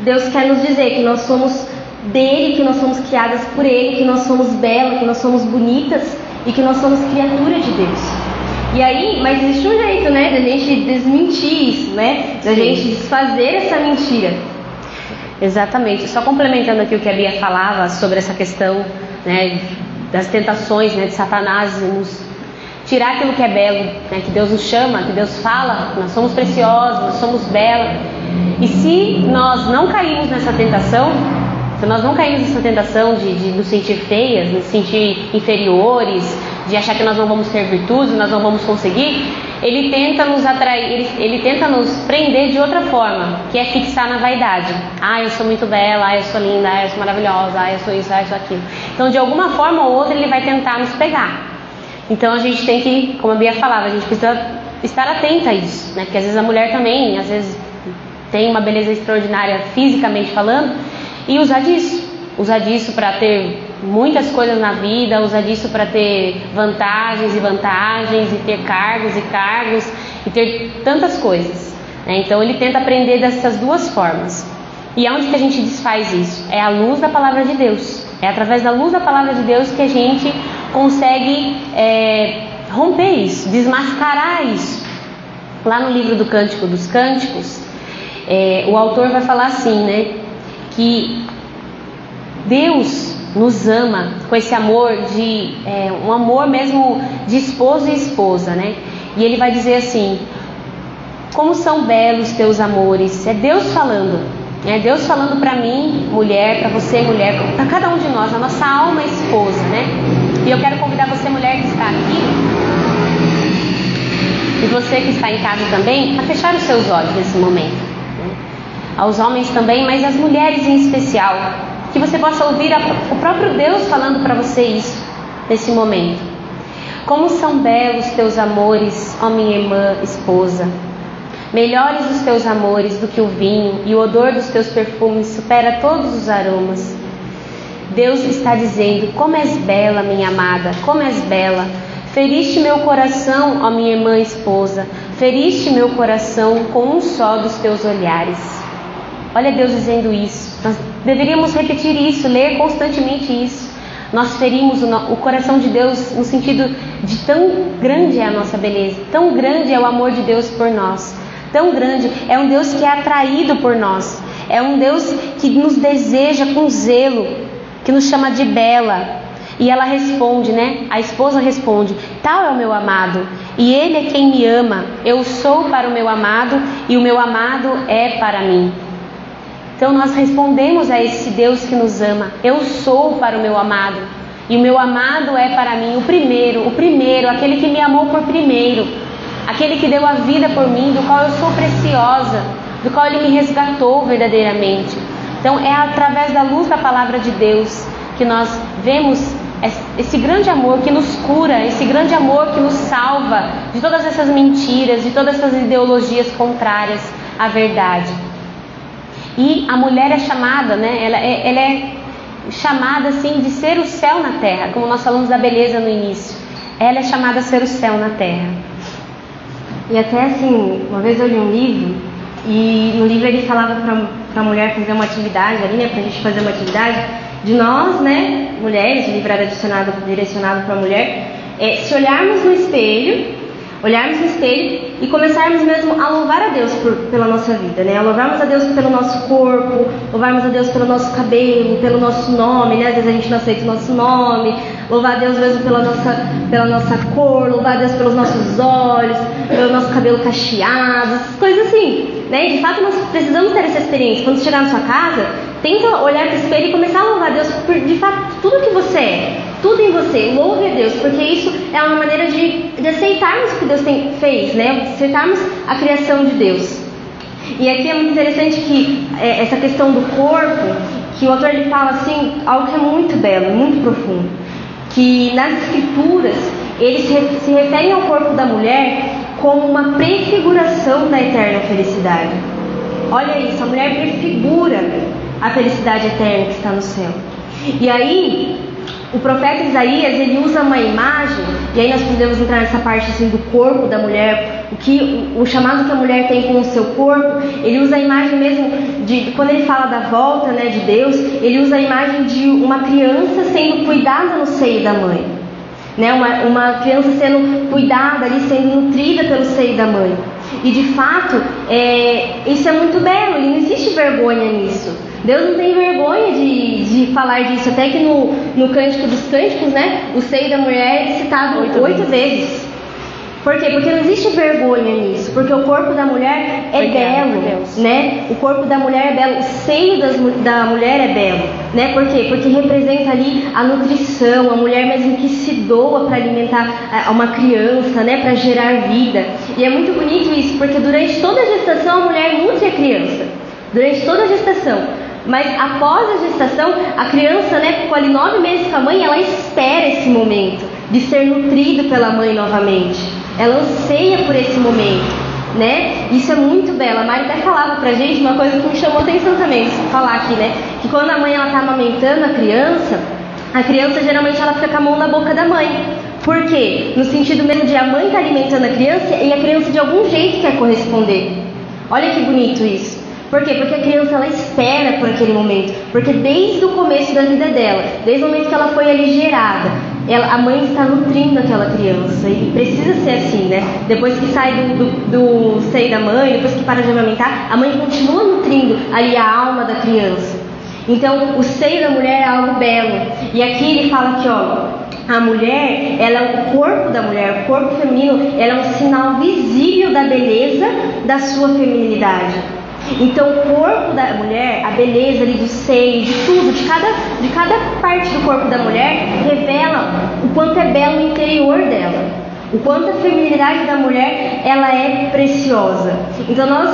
Deus quer nos dizer, que nós somos dele, que nós somos criadas por ele, que nós somos belas, que nós somos bonitas e que nós somos criatura de Deus. E aí, mas existe um jeito, né, da gente desmentir isso, né, da Sim. gente desfazer essa mentira. Exatamente. Só complementando aqui o que a Bia falava sobre essa questão, né, das tentações, né, de Satanás nos tirar aquilo que é belo, né? que Deus nos chama, que Deus fala, nós somos preciosos, nós somos belas. E se nós não caímos nessa tentação, se nós não caímos nessa tentação de, de nos sentir feias, nos sentir inferiores, de achar que nós não vamos ter virtudes, nós não vamos conseguir, ele tenta nos atrair, ele, ele, tenta nos prender de outra forma, que é fixar na vaidade. Ah, eu sou muito bela, ah, eu sou linda, ah, eu sou maravilhosa, ah, eu sou isso, ah, eu sou aquilo. Então, de alguma forma ou outra, ele vai tentar nos pegar. Então a gente tem que, como a Bia falava, a gente precisa estar atenta a isso, né? Porque às vezes a mulher também, às vezes tem uma beleza extraordinária fisicamente falando e usar disso, usar disso para ter muitas coisas na vida, usar disso para ter vantagens e vantagens e ter cargos e cargos e ter tantas coisas. Né? Então ele tenta aprender dessas duas formas. E aonde que a gente desfaz isso? É a luz da palavra de Deus. É através da luz da palavra de Deus que a gente consegue é, romper isso, desmascarar isso. Lá no livro do Cântico dos Cânticos, é, o autor vai falar assim, né? Que Deus nos ama com esse amor de é, um amor mesmo de esposo e esposa, né? E ele vai dizer assim: como são belos teus amores. É Deus falando. É Deus falando para mim, mulher, para você, mulher, para cada um de nós, a nossa alma esposa, né? E eu quero convidar você, mulher que está aqui, e você que está em casa também, a fechar os seus olhos nesse momento. Né? Aos homens também, mas às mulheres em especial. Que você possa ouvir a, o próprio Deus falando para você isso nesse momento. Como são belos teus amores, ó minha irmã, esposa. Melhores os teus amores do que o vinho, e o odor dos teus perfumes supera todos os aromas. Deus está dizendo: Como és bela, minha amada, como és bela. Feriste meu coração, ó minha irmã esposa, feriste meu coração com um só dos teus olhares. Olha Deus dizendo isso. Nós deveríamos repetir isso, ler constantemente isso. Nós ferimos o, coração de Deus no sentido de tão grande é a nossa beleza, tão grande é o amor de Deus por nós tão grande, é um Deus que é atraído por nós, é um Deus que nos deseja com zelo, que nos chama de bela. E ela responde, né? A esposa responde: Tal é o meu amado, e ele é quem me ama. Eu sou para o meu amado, e o meu amado é para mim. Então nós respondemos a esse Deus que nos ama: Eu sou para o meu amado, e o meu amado é para mim o primeiro, o primeiro, aquele que me amou por primeiro aquele que deu a vida por mim, do qual eu sou preciosa, do qual ele me resgatou verdadeiramente. Então é através da luz da palavra de Deus que nós vemos esse grande amor que nos cura, esse grande amor que nos salva de todas essas mentiras, de todas essas ideologias contrárias à verdade. E a mulher é chamada, né? Ela é, ela é chamada assim de ser o céu na terra, como nós falamos da beleza no início. Ela é chamada a ser o céu na terra. E até assim, uma vez eu li um livro e no livro ele falava para a mulher fazer uma atividade ali, né, para a gente fazer uma atividade, de nós, né, mulheres, o livro era direcionado, para a mulher, é, se olharmos no espelho, olharmos no espelho e começarmos mesmo a louvar a Deus por, pela nossa vida, né? A louvarmos a Deus pelo nosso corpo, louvarmos a Deus pelo nosso cabelo, pelo nosso nome, né? Às vezes a gente não aceita o nosso nome, louvar a Deus mesmo pela nossa, pela nossa cor, louvar a Deus pelos nossos olhos, pelo nosso cabelo cacheado, essas coisas assim, né? De fato nós precisamos ter essa experiência. Quando chegar na sua casa, tenta olhar para o espelho e começar a louvar a Deus por de fato tudo que você é tudo em você, louve a Deus, porque isso é uma maneira de, de aceitarmos o que Deus tem, fez, né? Aceitarmos a criação de Deus. E aqui é muito interessante que é, essa questão do corpo, que o autor ele fala assim, algo que é muito belo, muito profundo, que nas escrituras eles se referem ao corpo da mulher como uma prefiguração da eterna felicidade. Olha isso, a mulher prefigura a felicidade eterna que está no céu. E aí, o profeta Isaías ele usa uma imagem, e aí nós podemos entrar nessa parte assim do corpo da mulher, o que o, chamado que a mulher tem com o seu corpo, ele usa a imagem mesmo de quando ele fala da volta, né, de Deus, ele usa a imagem de uma criança sendo cuidada no seio da mãe, né, uma, uma criança sendo cuidada ali, sendo nutrida pelo seio da mãe. E de fato, é, isso é muito belo, e não existe vergonha nisso. Deus não tem vergonha de, de falar disso, até que no, no Cântico dos Cânticos, né, o seio da mulher é citado oito, oito vezes. vezes. Por quê? Porque não existe vergonha nisso, porque o corpo da mulher é belo, né? O corpo da mulher é belo, o seio das, da mulher é belo, né? Por quê? Porque representa ali a nutrição, a mulher mesmo que se doa para alimentar uma criança, né? Para gerar vida. E é muito bonito isso, porque durante toda a gestação a mulher nutre a criança. Durante toda a gestação. Mas após a gestação, a criança, né, ficou ali nove meses com a mãe, ela espera esse momento de ser nutrido pela mãe novamente. Ela anseia por esse momento, né? Isso é muito belo. A Mari até falava pra gente uma coisa que me chamou atenção também, falar aqui, né? Que quando a mãe ela tá amamentando a criança, a criança geralmente ela fica com a mão na boca da mãe. Por quê? No sentido mesmo de a mãe estar tá alimentando a criança e a criança de algum jeito quer corresponder. Olha que bonito isso. Por quê? Porque a criança ela espera por aquele momento. Porque desde o começo da vida dela, desde o momento que ela foi ali gerada, ela, a mãe está nutrindo aquela criança. E precisa ser assim, né? Depois que sai do, do, do seio da mãe, depois que para de amamentar, a mãe continua nutrindo ali a alma da criança. Então, o seio da mulher é algo belo. E aqui ele fala que, ó, a mulher, ela, é o corpo da mulher, o corpo feminino, ela é um sinal visível da beleza da sua feminilidade. Então, o corpo da mulher, a beleza ali do seio, de tudo, de cada, de cada parte do corpo da mulher, revela o quanto é belo o interior dela. O quanto a feminilidade da mulher ela é preciosa. Então nós,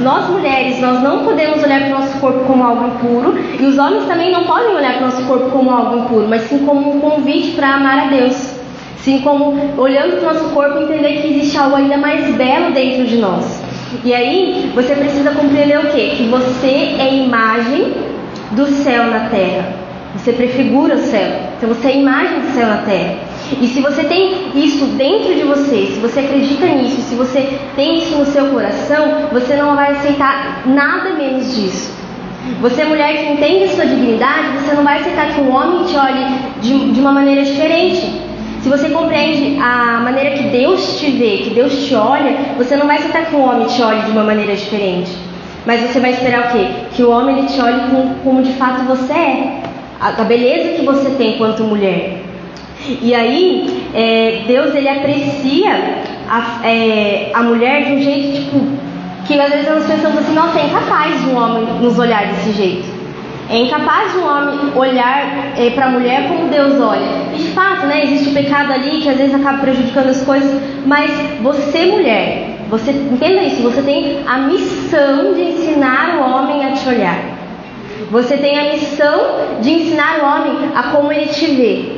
nós mulheres, nós não podemos olhar para o nosso corpo como algo impuro e os homens também não podem olhar para o nosso corpo como algo impuro, mas sim como um convite para amar a Deus. Sim como olhando para o nosso corpo entender que existe algo ainda mais belo dentro de nós. E aí você precisa compreender o quê? Que você é imagem do céu na terra. Você prefigura o céu. Então você é imagem do céu na terra. E se você tem isso dentro de você, se você acredita nisso, se você tem isso no seu coração, você não vai aceitar nada menos disso. Você, mulher que entende sua dignidade, você não vai aceitar que um homem te olhe de, de uma maneira diferente. Se você compreende a maneira que Deus te vê, que Deus te olha, você não vai aceitar que um homem te olhe de uma maneira diferente. Mas você vai esperar o quê? Que o homem ele te olhe como, como de fato você é. A, a beleza que você tem enquanto mulher. E aí, é, Deus ele aprecia a, é, a mulher de um jeito tipo que às vezes nós pensamos assim, nossa, é incapaz de um homem nos olhar desse jeito. É incapaz de um homem olhar é, para a mulher como Deus olha. E de fato, né, existe o pecado ali que às vezes acaba prejudicando as coisas, mas você, mulher, você entenda isso, você tem a missão de ensinar o homem a te olhar. Você tem a missão de ensinar o homem a como ele te vê.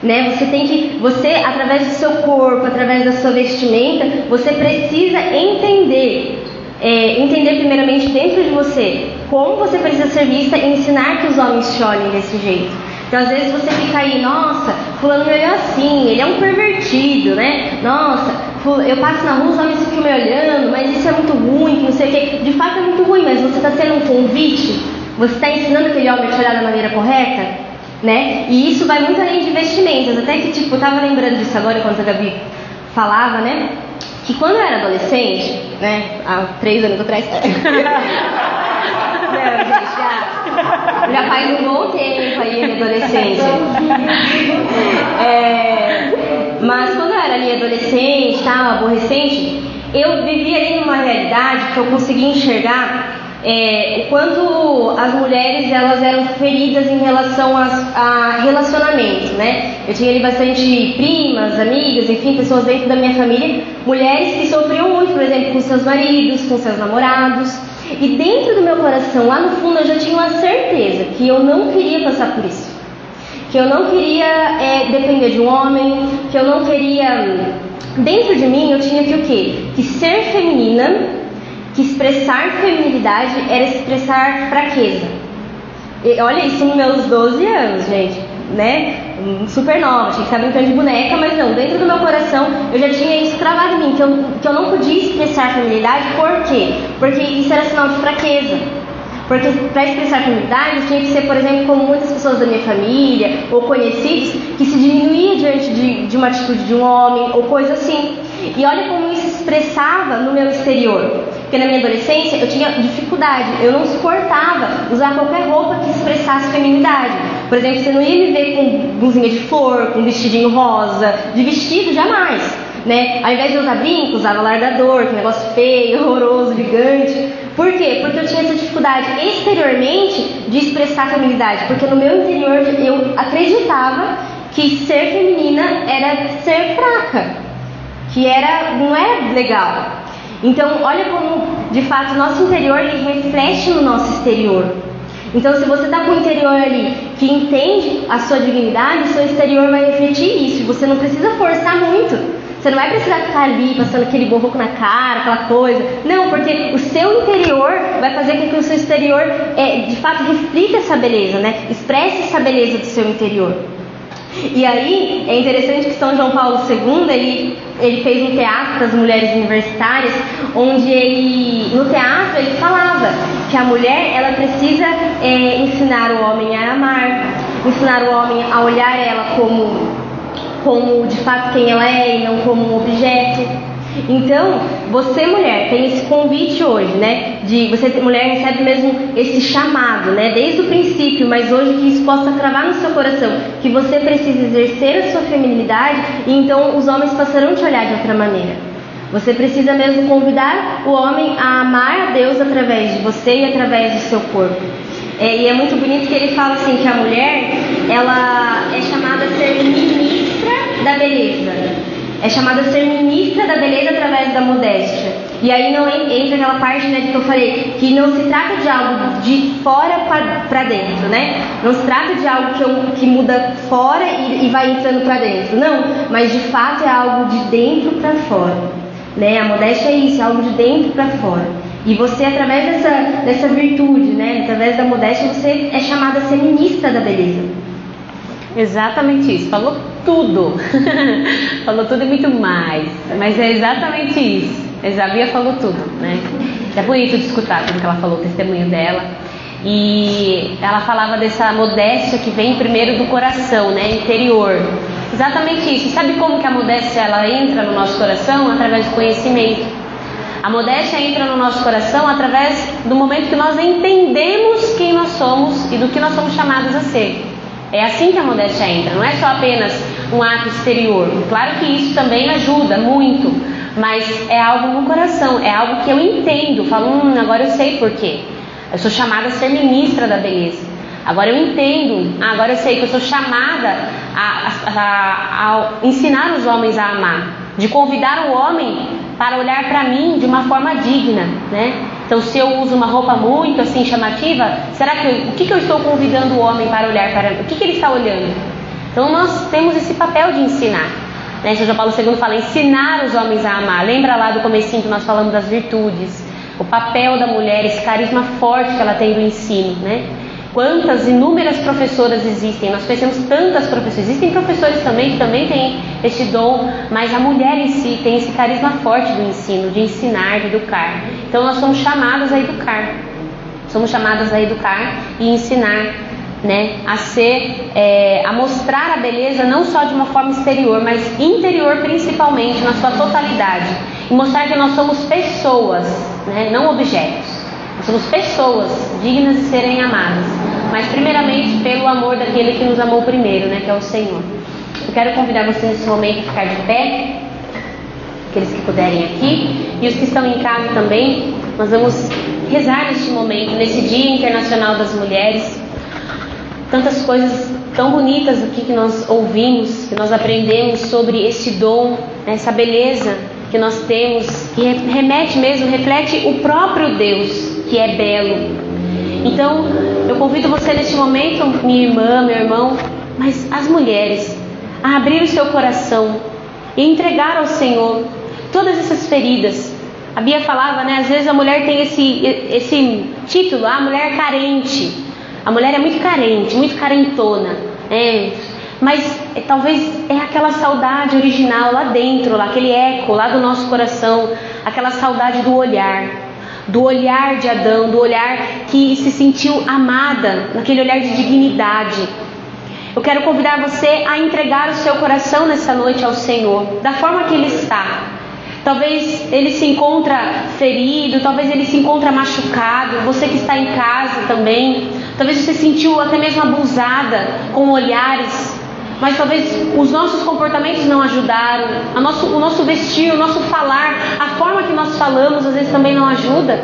Né? Você tem que, você através do seu corpo, através da sua vestimenta, você precisa entender, é, entender primeiramente dentro de você como você precisa ser vista e ensinar que os homens te olhem desse jeito. Então às vezes você fica aí, nossa, fulano me olhou assim, ele é um pervertido, né? Nossa, eu passo na rua, os homens ficam me olhando, mas isso é muito ruim, não sei o quê. De fato é muito ruim, mas você está sendo um convite, você está ensinando aquele homem a te olhar da maneira correta né? E isso vai muito além de vestimentas. Até que, tipo, eu tava lembrando disso agora enquanto a Gabi falava, né? Que quando eu era adolescente, né? Há três anos atrás. Já, já faz um bom tempo aí minha adolescência. É, mas quando eu era ali adolescente, tal, aborrecente, eu vivia ali numa realidade que eu conseguia enxergar é, o quanto as mulheres elas eram feridas em relação a, a relacionamento, né? Eu tinha ali bastante primas, amigas, enfim, pessoas dentro da minha família, mulheres que sofriam muito, por exemplo, com seus maridos, com seus namorados. E dentro do meu coração, lá no fundo, eu já tinha uma certeza que eu não queria passar por isso. Que eu não queria é, depender de um homem, que eu não queria. Dentro de mim eu tinha que o quê? Que ser feminina que expressar feminilidade era expressar fraqueza. E olha isso nos meus 12 anos, gente, né? Super nova, tinha que estar brincando de boneca, mas não, dentro do meu coração eu já tinha isso cravado em mim, que eu, que eu não podia expressar feminilidade, por quê? Porque isso era sinal de fraqueza. Porque para expressar feminilidade tinha que ser, por exemplo, como muitas pessoas da minha família ou conhecidos, que se diminuía diante de, de uma atitude de um homem ou coisa assim. E olha como isso expressava no meu exterior. Porque na minha adolescência eu tinha dificuldade, eu não suportava usar qualquer roupa que expressasse feminilidade. Por exemplo, você não ia me ver com blusinha de flor, com vestidinho rosa, de vestido jamais. Né? Ao invés de usar brinco, usava largador, que negócio feio, horroroso, gigante. Por quê? Porque eu tinha essa dificuldade exteriormente de expressar feminilidade. Porque no meu interior eu acreditava que ser feminina era ser fraca que era não é legal. Então, olha como de fato o nosso interior ele reflete no nosso exterior. Então, se você está com o interior ali que entende a sua dignidade, o seu exterior vai refletir isso. Você não precisa forçar muito. Você não vai precisar ficar ali passando aquele borroco na cara, aquela coisa. Não, porque o seu interior vai fazer com que o seu exterior é, de fato reflita essa beleza, né? Expresse essa beleza do seu interior. E aí é interessante que São João Paulo II ele, ele fez um teatro para as mulheres universitárias, onde ele no teatro ele falava que a mulher ela precisa é, ensinar o homem a amar, ensinar o homem a olhar ela como, como de fato quem ela é e não como um objeto. Então, você mulher tem esse convite hoje, né? De você mulher recebe mesmo esse chamado, né? Desde o princípio, mas hoje que isso possa cravar no seu coração, que você precisa exercer a sua feminilidade e então os homens passarão a te olhar de outra maneira. Você precisa mesmo convidar o homem a amar a Deus através de você e através do seu corpo. É, e é muito bonito que ele fala assim que a mulher ela é chamada a ser ministra da beleza. É chamada ser ministra da beleza através da modéstia. E aí não entra aquela parte né, que eu falei, que não se trata de algo de fora para dentro, né? Não se trata de algo que, eu, que muda fora e, e vai entrando para dentro. Não, mas de fato é algo de dentro para fora. Né? A modéstia é isso, é algo de dentro para fora. E você, através dessa, dessa virtude, né? através da modéstia, você é chamada a ser ministra da beleza. Exatamente isso, falou tudo. falou tudo e muito mais. Mas é exatamente isso. A Isabia falou tudo, né? É bonito de escutar tudo que ela falou, o testemunho dela. E ela falava dessa modéstia que vem primeiro do coração, né? Interior. Exatamente isso. Sabe como que a modéstia ela entra no nosso coração? Através do conhecimento. A modéstia entra no nosso coração através do momento que nós entendemos quem nós somos e do que nós somos chamados a ser. É assim que a modéstia entra, não é só apenas um ato exterior. Claro que isso também ajuda muito, mas é algo no coração, é algo que eu entendo. Falo, hum, agora eu sei por quê. Eu sou chamada a ser ministra da beleza. Agora eu entendo, ah, agora eu sei que eu sou chamada a, a, a, ensinar os homens a amar, de convidar o homem para olhar para mim de uma forma digna, né? Então, se eu uso uma roupa muito assim chamativa, será que eu, o que, que eu estou convidando o homem para olhar para? O que, que ele está olhando? Então, nós temos esse papel de ensinar. Né? São João Paulo II fala ensinar os homens a amar. Lembra lá do comecinho que nós falamos das virtudes, o papel da mulher, esse carisma forte que ela tem do ensino, né? Quantas inúmeras professoras existem? Nós conhecemos tantas professoras. Existem professores também que também têm este dom, mas a mulher em si tem esse carisma forte do ensino, de ensinar, de educar. Então nós somos chamadas a educar. Somos chamadas a educar e ensinar, né? A ser, é, a mostrar a beleza não só de uma forma exterior, mas interior principalmente, na sua totalidade. E mostrar que nós somos pessoas, né? Não objetos. Somos pessoas dignas de serem amadas, mas primeiramente pelo amor daquele que nos amou primeiro, né, que é o Senhor. Eu quero convidar você nesse momento a ficar de pé, aqueles que puderem aqui, e os que estão em casa também. Nós vamos rezar neste momento, nesse Dia Internacional das Mulheres. Tantas coisas tão bonitas aqui que nós ouvimos, que nós aprendemos sobre este dom, essa beleza que nós temos, que remete mesmo, reflete o próprio Deus, que é belo. Então, eu convido você neste momento, minha irmã, meu irmão, mas as mulheres, a abrir o seu coração e entregar ao Senhor todas essas feridas. A Bia falava, né? Às vezes a mulher tem esse, esse título, a mulher carente. A mulher é muito carente, muito carentona. Né? Mas é, talvez é aquela saudade original lá dentro, lá, aquele eco lá do nosso coração, aquela saudade do olhar do olhar de Adão, do olhar que se sentiu amada, naquele olhar de dignidade. Eu quero convidar você a entregar o seu coração nessa noite ao Senhor, da forma que Ele está. Talvez ele se encontra ferido, talvez ele se encontra machucado, você que está em casa também, talvez você sentiu até mesmo abusada com olhares mas talvez os nossos comportamentos não ajudaram, nosso, o nosso vestir, o nosso falar, a forma que nós falamos às vezes também não ajuda.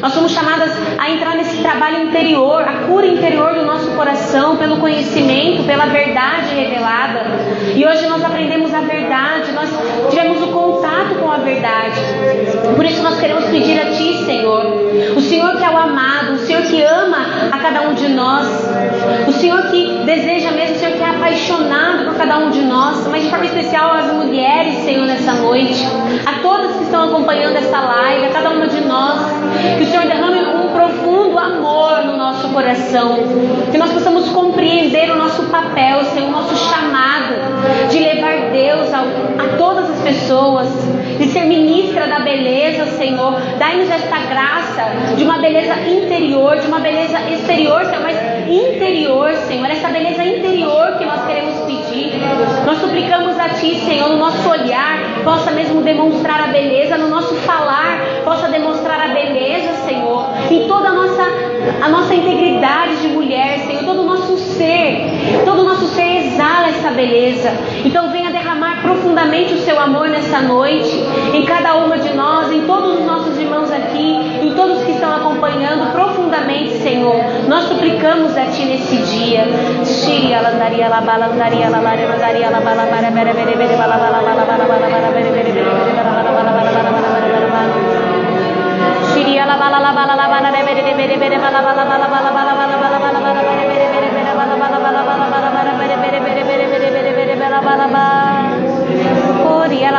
Nós somos chamadas a entrar nesse trabalho interior, a cura interior do nosso coração, pelo conhecimento, pela verdade revelada. E hoje nós aprendemos a verdade, nós tivemos o contato com a verdade. Por isso nós queremos pedir a Ti, Senhor, o Senhor que é o amado, o Senhor que ama a cada um de nós, o Senhor que deseja mesmo, o Senhor que apaixonado por cada um de nós, mas de forma especial às mulheres, Senhor, nessa noite, a todas que estão acompanhando esta live, a cada uma de nós, que o Senhor derrame um profundo amor no nosso coração, que nós possamos compreender o nosso papel, Senhor, o nosso chamado de levar Deus a, a todas as pessoas, de ser ministra da beleza, Senhor. Dai-nos esta graça de uma beleza interior, de uma beleza exterior, Senhor, mas interior, Senhor, essa beleza interior que nós queremos pedir. Nós suplicamos a Ti, Senhor, no nosso olhar, possa mesmo demonstrar a beleza, no nosso falar, possa demonstrar a beleza, Senhor, em toda a nossa, a nossa integridade de mulher, Senhor, todo o nosso ser, todo o nosso ser exala essa beleza. Então venha profundamente o seu amor nessa noite, em cada uma de nós, em todos os nossos irmãos aqui, em todos que estão acompanhando profundamente, Senhor. Nós suplicamos a Ti nesse dia. Shiri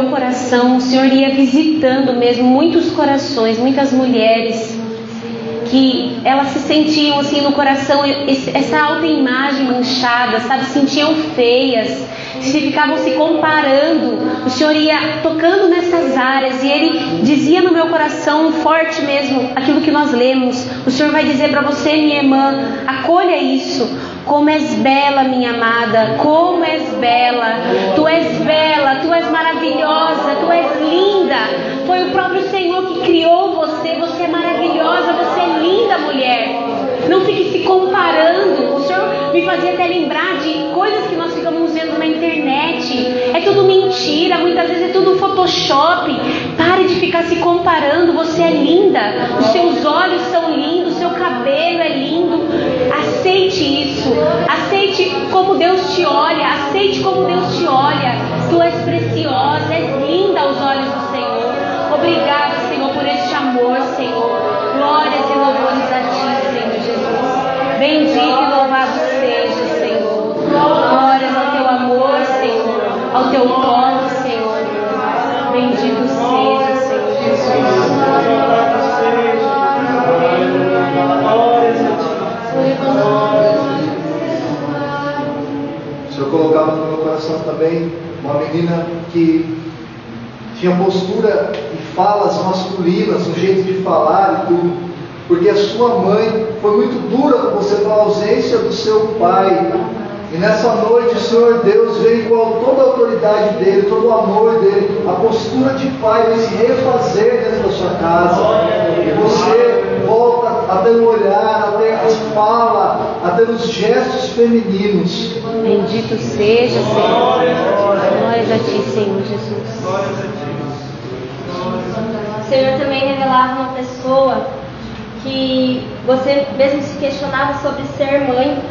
meu coração, o Senhor ia visitando mesmo muitos corações, muitas mulheres que elas se sentiam assim no coração essa autoimagem manchada, sabe, se sentiam feias, se ficavam se comparando. O Senhor ia tocando nessas áreas e ele dizia no meu coração forte mesmo aquilo que nós lemos. O Senhor vai dizer para você, minha irmã, acolha isso. Como és bela, minha amada, como és bela, tu és bela, tu és maravilhosa, tu és linda. Foi o próprio Senhor que criou você, você é maravilhosa, você é linda, mulher. Não fique se comparando. O Senhor me fazia até lembrar de coisas que nós ficamos vendo na internet. É tudo mentira, muitas vezes é tudo Photoshop. Pare de ficar se comparando. Você é linda. Os seus olhos são lindos, o seu cabelo é lindo. Aceite isso. Aceite como Deus te olha. Aceite como Deus te olha. Tu és preciosa, és linda aos olhos do Senhor. Obrigada, Senhor, por este amor, Senhor. Glórias e louvores a ti, Senhor Jesus. Bendito e louvado seja, Senhor. Glórias ao teu amor, Senhor. Ao teu toque, Senhor. Bendito seja, Senhor Jesus. Senhor colocava no meu coração também uma menina que tinha postura e falas masculinas, um jeito de falar e tudo, porque a sua mãe foi muito dura com você pela ausência do seu pai. E nessa noite Senhor Deus veio com toda a autoridade dele, todo o amor dele, a postura de pai vai se refazer dentro da sua casa. E você volta a ter um olhar, a ter as falas, a ter os gestos femininos. Bendito seja, Senhor. Glórias a ti, Senhor Jesus. O Senhor também revelava uma pessoa que você mesmo se questionava sobre ser mãe,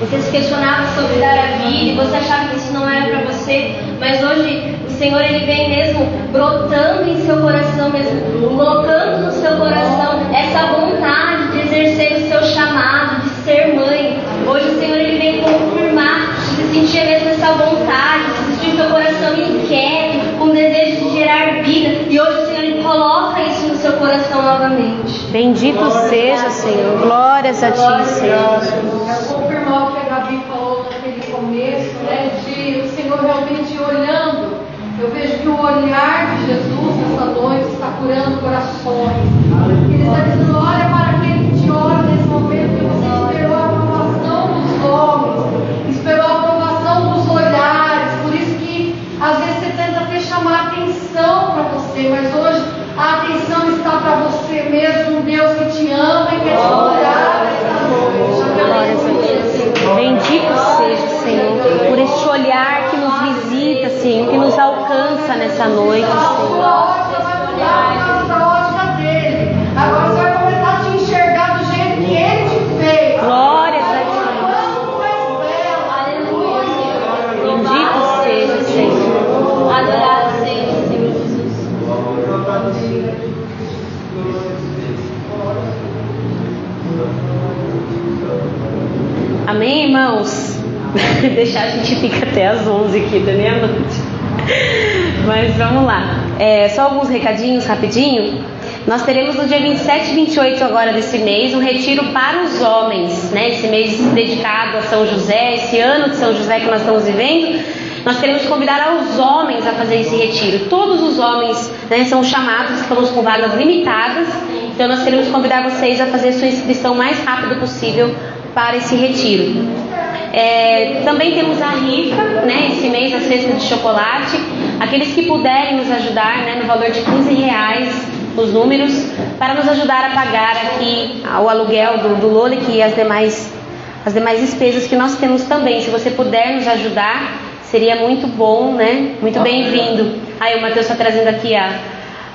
você se questionava sobre dar a vida e você achava que isso não era para você, mas hoje o Senhor ele vem mesmo brotando em seu coração mesmo, colocando no seu coração essa vontade de exercer o seu chamado, de ser mãe. Hoje o Senhor ele vem confirmar, você sentia mesmo essa vontade, você sentia seu coração inquieto, com desejo de gerar vida, e hoje o Senhor ele coloca isso no seu coração novamente. Bendito seja, Senhor. Glórias a ti, Senhor. O que a Gabi falou naquele começo, né? De o Senhor realmente olhando. Eu vejo que o olhar de Jesus nessa noite está curando corações. Ele está dizendo: olha para aquele que te olha nesse momento que você esperou a aprovação dos homens, esperou a aprovação dos olhares. Por isso que às vezes você tenta até chamar atenção para você, mas hoje a atenção está para você mesmo, um Deus que te ama e quer te Bendito seja, Senhor, por este olhar que nos visita, Senhor, que nos alcança nessa noite, Senhor. Irmãos? Deixar a gente fica até as 11 aqui da meia-noite. Mas vamos lá. É, só alguns recadinhos rapidinho. Nós teremos no dia 27 e 28 agora desse mês um retiro para os homens, né? Esse mês dedicado a São José, esse ano de São José que nós estamos vivendo. Nós queremos convidar aos homens a fazer esse retiro. Todos os homens né, são chamados, estamos com vagas limitadas. Então nós queremos convidar vocês a fazer sua inscrição o mais rápido possível para esse retiro. É, também temos a rifa, né, esse mês, a cesta de chocolate. Aqueles que puderem nos ajudar, né, no valor de 15 reais, os números para nos ajudar a pagar aqui o aluguel do, do e as demais, as demais despesas que nós temos também. Se você puder nos ajudar, seria muito bom, né? Muito bem-vindo. Aí o Matheus está trazendo aqui a,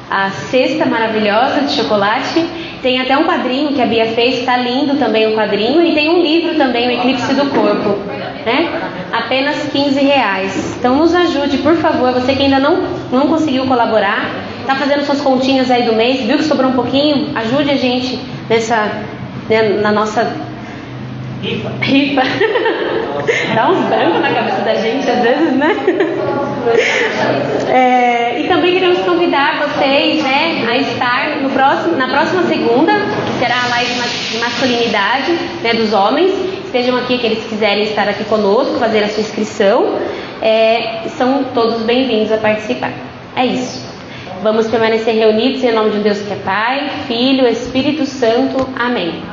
a cesta maravilhosa de chocolate. Tem até um quadrinho que a Bia fez, está lindo também o quadrinho. E tem um livro também, O Eclipse do Corpo. Né? Apenas 15 reais. Então nos ajude, por favor. Você que ainda não, não conseguiu colaborar, está fazendo suas continhas aí do mês, viu que sobrou um pouquinho? Ajude a gente nessa, né, na nossa Rifa. Rifa. Dá uns brancos na cabeça da gente às vezes, né? É, e também queremos convidar vocês né, a estar no próximo, na próxima segunda, que será a live de masculinidade né, dos homens. Estejam aqui, que eles quiserem estar aqui conosco, fazer a sua inscrição. É, são todos bem-vindos a participar. É isso. Vamos permanecer reunidos em nome de Deus que é Pai, Filho, Espírito Santo. Amém.